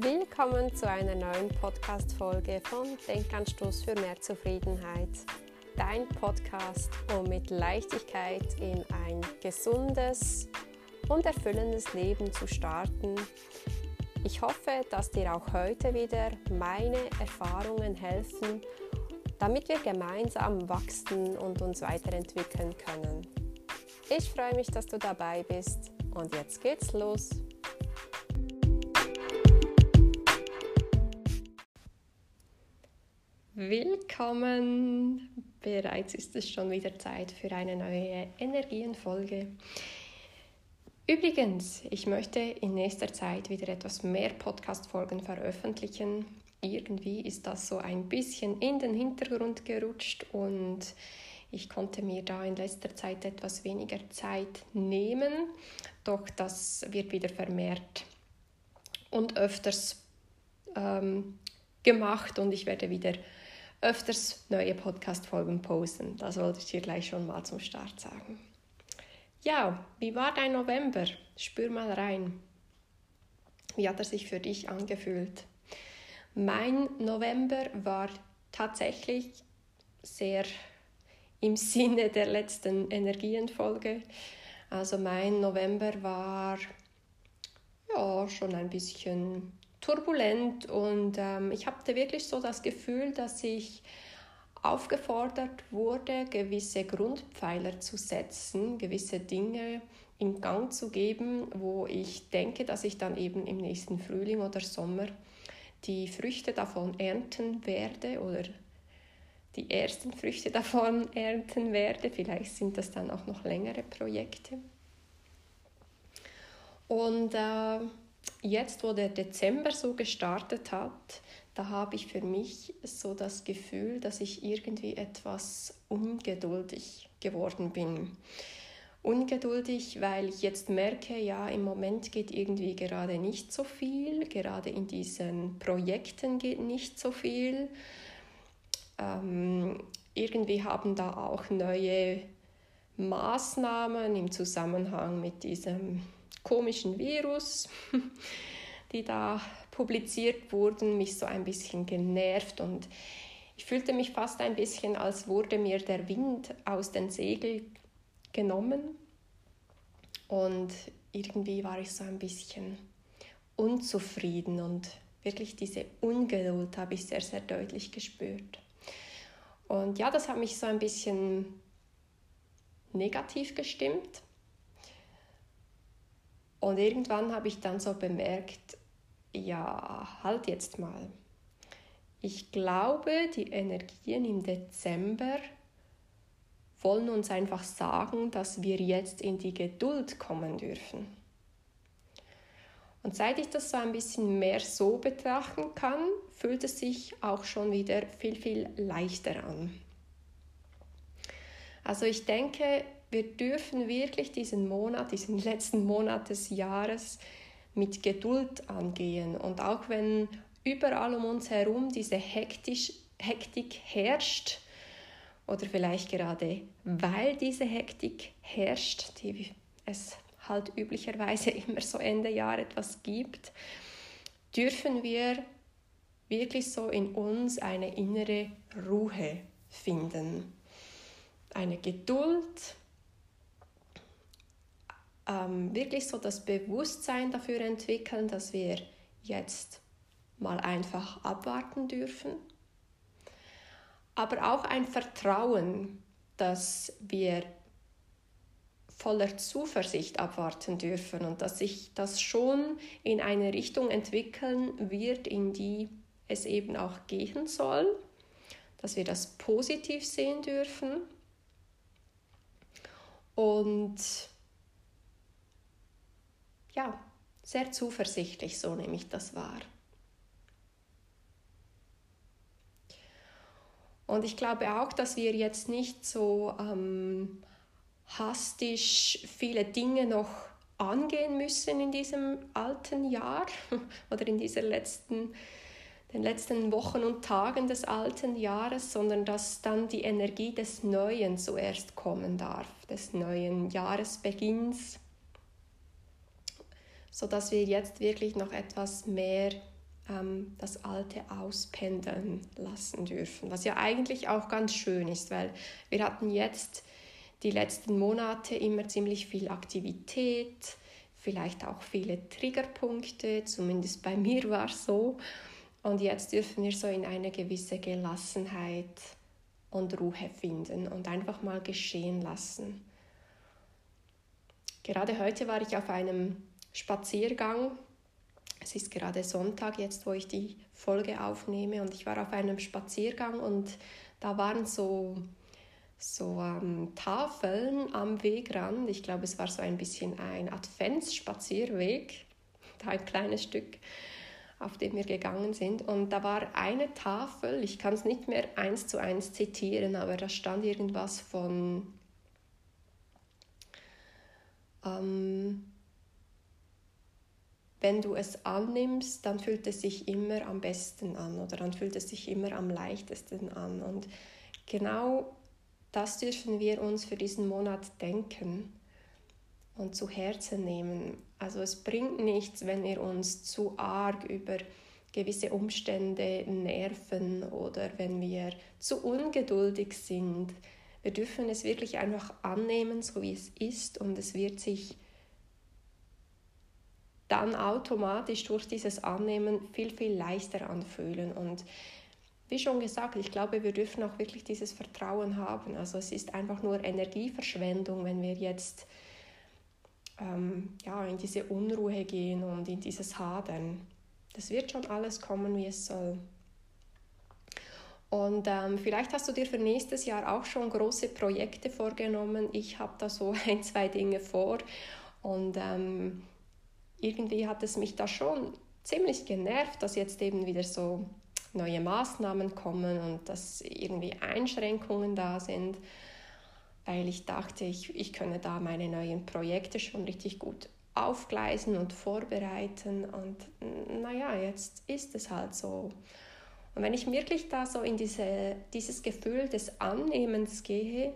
Willkommen zu einer neuen Podcast-Folge von Denkanstoß für mehr Zufriedenheit. Dein Podcast, um mit Leichtigkeit in ein gesundes und erfüllendes Leben zu starten. Ich hoffe, dass dir auch heute wieder meine Erfahrungen helfen, damit wir gemeinsam wachsen und uns weiterentwickeln können. Ich freue mich, dass du dabei bist und jetzt geht's los. Willkommen! Bereits ist es schon wieder Zeit für eine neue Energienfolge. Übrigens, ich möchte in nächster Zeit wieder etwas mehr Podcast-Folgen veröffentlichen. Irgendwie ist das so ein bisschen in den Hintergrund gerutscht und ich konnte mir da in letzter Zeit etwas weniger Zeit nehmen, doch das wird wieder vermehrt und öfters ähm, gemacht und ich werde wieder öfters neue Podcast-Folgen posten. Das wollte ich dir gleich schon mal zum Start sagen. Ja, wie war dein November? Spür mal rein. Wie hat er sich für dich angefühlt? Mein November war tatsächlich sehr im Sinne der letzten Energienfolge. Also mein November war ja schon ein bisschen turbulent und ähm, ich hatte wirklich so das Gefühl, dass ich aufgefordert wurde, gewisse Grundpfeiler zu setzen, gewisse Dinge in Gang zu geben, wo ich denke, dass ich dann eben im nächsten Frühling oder Sommer die Früchte davon ernten werde oder die ersten Früchte davon ernten werde. Vielleicht sind das dann auch noch längere Projekte. Und äh, jetzt, wo der Dezember so gestartet hat, da habe ich für mich so das Gefühl, dass ich irgendwie etwas ungeduldig geworden bin. Ungeduldig, weil ich jetzt merke, ja, im Moment geht irgendwie gerade nicht so viel, gerade in diesen Projekten geht nicht so viel. Ähm, irgendwie haben da auch neue Maßnahmen im Zusammenhang mit diesem komischen Virus, die da publiziert wurden, mich so ein bisschen genervt und ich fühlte mich fast ein bisschen, als wurde mir der Wind aus den Segeln genommen und irgendwie war ich so ein bisschen unzufrieden und wirklich diese Ungeduld habe ich sehr, sehr deutlich gespürt. Und ja, das hat mich so ein bisschen negativ gestimmt. Und irgendwann habe ich dann so bemerkt, ja, halt jetzt mal. Ich glaube, die Energien im Dezember wollen uns einfach sagen, dass wir jetzt in die Geduld kommen dürfen. Und seit ich das so ein bisschen mehr so betrachten kann, fühlt es sich auch schon wieder viel, viel leichter an. Also ich denke, wir dürfen wirklich diesen Monat, diesen letzten Monat des Jahres mit Geduld angehen. Und auch wenn überall um uns herum diese Hektisch, Hektik herrscht, oder vielleicht gerade weil diese Hektik herrscht, die es halt üblicherweise immer so Ende Jahr etwas gibt, dürfen wir wirklich so in uns eine innere Ruhe finden. Eine Geduld, ähm, wirklich so das Bewusstsein dafür entwickeln, dass wir jetzt mal einfach abwarten dürfen. Aber auch ein Vertrauen, dass wir voller Zuversicht abwarten dürfen und dass sich das schon in eine Richtung entwickeln wird, in die es eben auch gehen soll, dass wir das positiv sehen dürfen und ja, sehr zuversichtlich, so nehme ich das wahr. Und ich glaube auch, dass wir jetzt nicht so ähm, hastisch viele Dinge noch angehen müssen in diesem alten Jahr oder in dieser letzten, den letzten Wochen und Tagen des alten Jahres, sondern dass dann die Energie des Neuen zuerst kommen darf, des neuen Jahresbeginns sodass wir jetzt wirklich noch etwas mehr ähm, das Alte auspendeln lassen dürfen, was ja eigentlich auch ganz schön ist, weil wir hatten jetzt die letzten Monate immer ziemlich viel Aktivität, vielleicht auch viele Triggerpunkte, zumindest bei mir war es so. Und jetzt dürfen wir so in eine gewisse Gelassenheit und Ruhe finden und einfach mal geschehen lassen. Gerade heute war ich auf einem Spaziergang. Es ist gerade Sonntag jetzt, wo ich die Folge aufnehme und ich war auf einem Spaziergang und da waren so so ähm, Tafeln am Wegrand. Ich glaube, es war so ein bisschen ein Adventsspazierweg, da ein kleines Stück, auf dem wir gegangen sind. Und da war eine Tafel, ich kann es nicht mehr eins zu eins zitieren, aber da stand irgendwas von ähm, wenn du es annimmst, dann fühlt es sich immer am besten an oder dann fühlt es sich immer am leichtesten an. Und genau das dürfen wir uns für diesen Monat denken und zu Herzen nehmen. Also es bringt nichts, wenn wir uns zu arg über gewisse Umstände nerven oder wenn wir zu ungeduldig sind. Wir dürfen es wirklich einfach annehmen, so wie es ist und es wird sich dann automatisch durch dieses Annehmen viel, viel leichter anfühlen. Und wie schon gesagt, ich glaube, wir dürfen auch wirklich dieses Vertrauen haben. Also es ist einfach nur Energieverschwendung, wenn wir jetzt ähm, ja, in diese Unruhe gehen und in dieses Hadern. Das wird schon alles kommen, wie es soll. Und ähm, vielleicht hast du dir für nächstes Jahr auch schon große Projekte vorgenommen. Ich habe da so ein, zwei Dinge vor. Und ähm, irgendwie hat es mich da schon ziemlich genervt, dass jetzt eben wieder so neue Maßnahmen kommen und dass irgendwie Einschränkungen da sind, weil ich dachte, ich, ich könne da meine neuen Projekte schon richtig gut aufgleisen und vorbereiten und naja, jetzt ist es halt so. Und wenn ich wirklich da so in diese, dieses Gefühl des Annehmens gehe,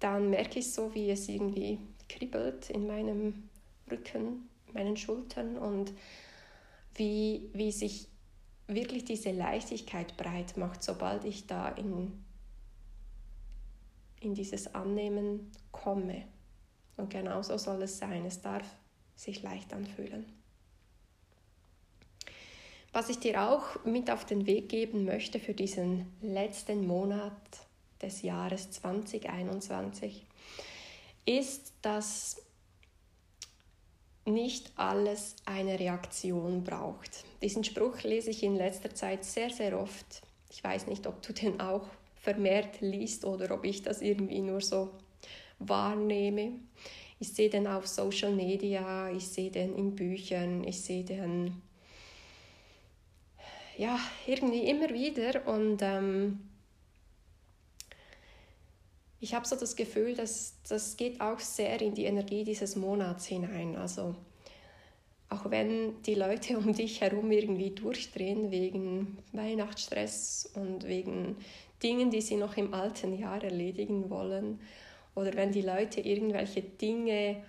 dann merke ich so, wie es irgendwie kribbelt in meinem Rücken, meinen Schultern und wie, wie sich wirklich diese Leichtigkeit breit macht, sobald ich da in, in dieses Annehmen komme. Und genauso soll es sein. Es darf sich leicht anfühlen. Was ich dir auch mit auf den Weg geben möchte für diesen letzten Monat des Jahres 2021, ist, dass nicht alles eine Reaktion braucht. Diesen Spruch lese ich in letzter Zeit sehr, sehr oft. Ich weiß nicht, ob du den auch vermehrt liest oder ob ich das irgendwie nur so wahrnehme. Ich sehe den auf Social Media, ich sehe den in Büchern, ich sehe den ja irgendwie immer wieder und ähm, ich habe so das Gefühl, dass das geht auch sehr in die Energie dieses Monats hinein. Also auch wenn die Leute um dich herum irgendwie durchdrehen wegen Weihnachtsstress und wegen Dingen, die sie noch im alten Jahr erledigen wollen, oder wenn die Leute irgendwelche Dinge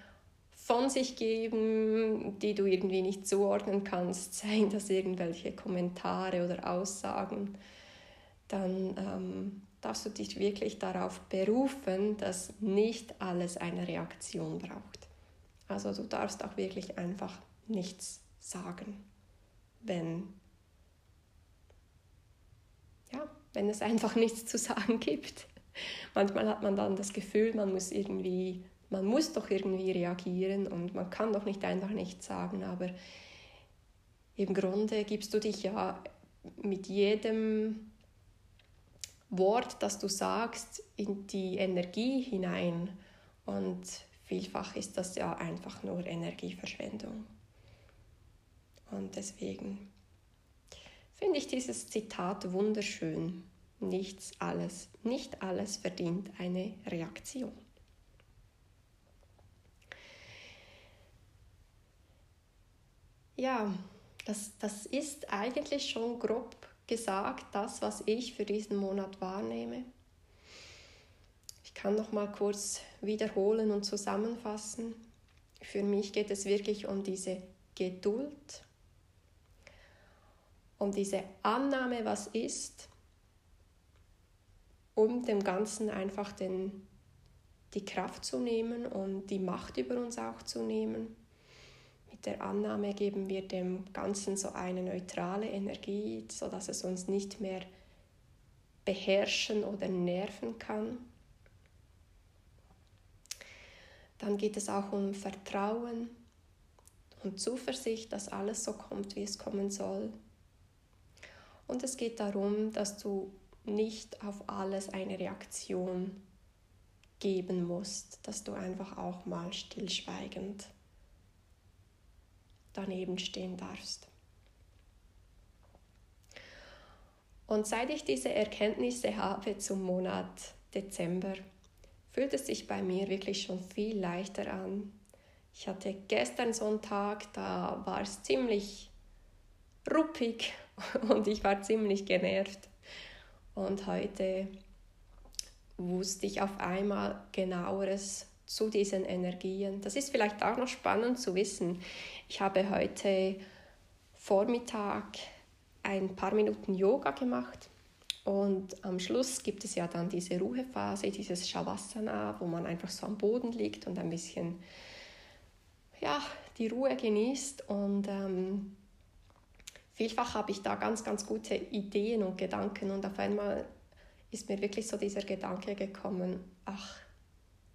von sich geben, die du irgendwie nicht zuordnen kannst, seien das irgendwelche Kommentare oder Aussagen, dann ähm, darfst du dich wirklich darauf berufen, dass nicht alles eine Reaktion braucht. Also du darfst auch wirklich einfach nichts sagen, wenn ja, wenn es einfach nichts zu sagen gibt. Manchmal hat man dann das Gefühl, man muss irgendwie, man muss doch irgendwie reagieren und man kann doch nicht einfach nichts sagen, aber im Grunde gibst du dich ja mit jedem Wort, das du sagst, in die Energie hinein. Und vielfach ist das ja einfach nur Energieverschwendung. Und deswegen finde ich dieses Zitat wunderschön. Nichts alles, nicht alles verdient eine Reaktion. Ja, das, das ist eigentlich schon grob gesagt, das, was ich für diesen Monat wahrnehme. Ich kann noch mal kurz wiederholen und zusammenfassen. Für mich geht es wirklich um diese Geduld, Und diese Annahme, was ist, um dem Ganzen einfach den, die Kraft zu nehmen und die Macht über uns auch zu nehmen. Mit der Annahme geben wir dem Ganzen so eine neutrale Energie, sodass es uns nicht mehr beherrschen oder nerven kann. Dann geht es auch um Vertrauen und Zuversicht, dass alles so kommt, wie es kommen soll. Und es geht darum, dass du nicht auf alles eine Reaktion geben musst, dass du einfach auch mal stillschweigend daneben stehen darfst. Und seit ich diese Erkenntnisse habe zum Monat Dezember, fühlt es sich bei mir wirklich schon viel leichter an. Ich hatte gestern so einen Tag, da war es ziemlich ruppig und ich war ziemlich genervt. Und heute wusste ich auf einmal genaueres zu diesen Energien. Das ist vielleicht auch noch spannend zu wissen. Ich habe heute Vormittag ein paar Minuten Yoga gemacht und am Schluss gibt es ja dann diese Ruhephase, dieses Shavasana, wo man einfach so am Boden liegt und ein bisschen ja, die Ruhe genießt. Und ähm, vielfach habe ich da ganz, ganz gute Ideen und Gedanken. Und auf einmal ist mir wirklich so dieser Gedanke gekommen, ach,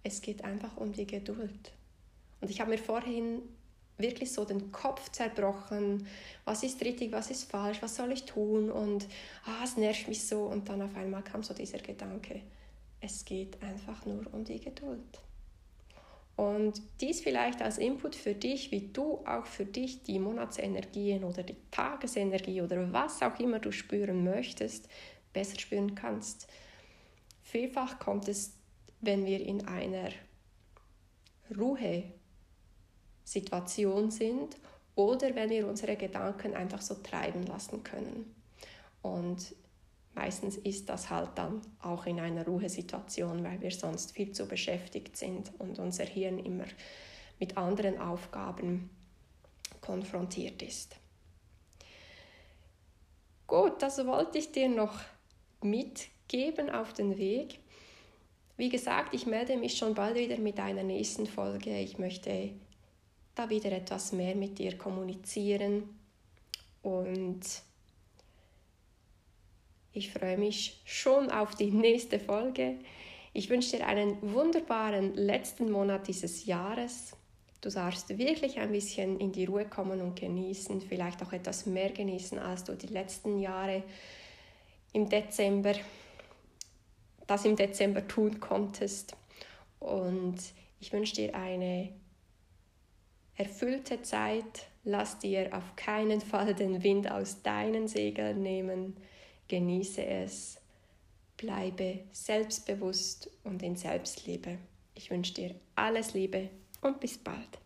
es geht einfach um die Geduld. Und ich habe mir vorhin wirklich so den Kopf zerbrochen, was ist richtig, was ist falsch, was soll ich tun und ah, es nervt mich so und dann auf einmal kam so dieser Gedanke, es geht einfach nur um die Geduld. Und dies vielleicht als Input für dich, wie du auch für dich die Monatsenergien oder die Tagesenergie oder was auch immer du spüren möchtest, besser spüren kannst. Vielfach kommt es, wenn wir in einer Ruhe Situation sind oder wenn wir unsere Gedanken einfach so treiben lassen können. Und meistens ist das halt dann auch in einer Ruhesituation, weil wir sonst viel zu beschäftigt sind und unser Hirn immer mit anderen Aufgaben konfrontiert ist. Gut, das wollte ich dir noch mitgeben auf den Weg. Wie gesagt, ich melde mich schon bald wieder mit einer nächsten Folge. Ich möchte da wieder etwas mehr mit dir kommunizieren. Und ich freue mich schon auf die nächste Folge. Ich wünsche dir einen wunderbaren letzten Monat dieses Jahres. Du darfst wirklich ein bisschen in die Ruhe kommen und genießen, vielleicht auch etwas mehr genießen, als du die letzten Jahre im Dezember, das im Dezember tun konntest. Und ich wünsche dir eine erfüllte Zeit, lass dir auf keinen Fall den Wind aus deinen Segeln nehmen, genieße es, bleibe selbstbewusst und in Selbstliebe. Ich wünsche dir alles Liebe und bis bald.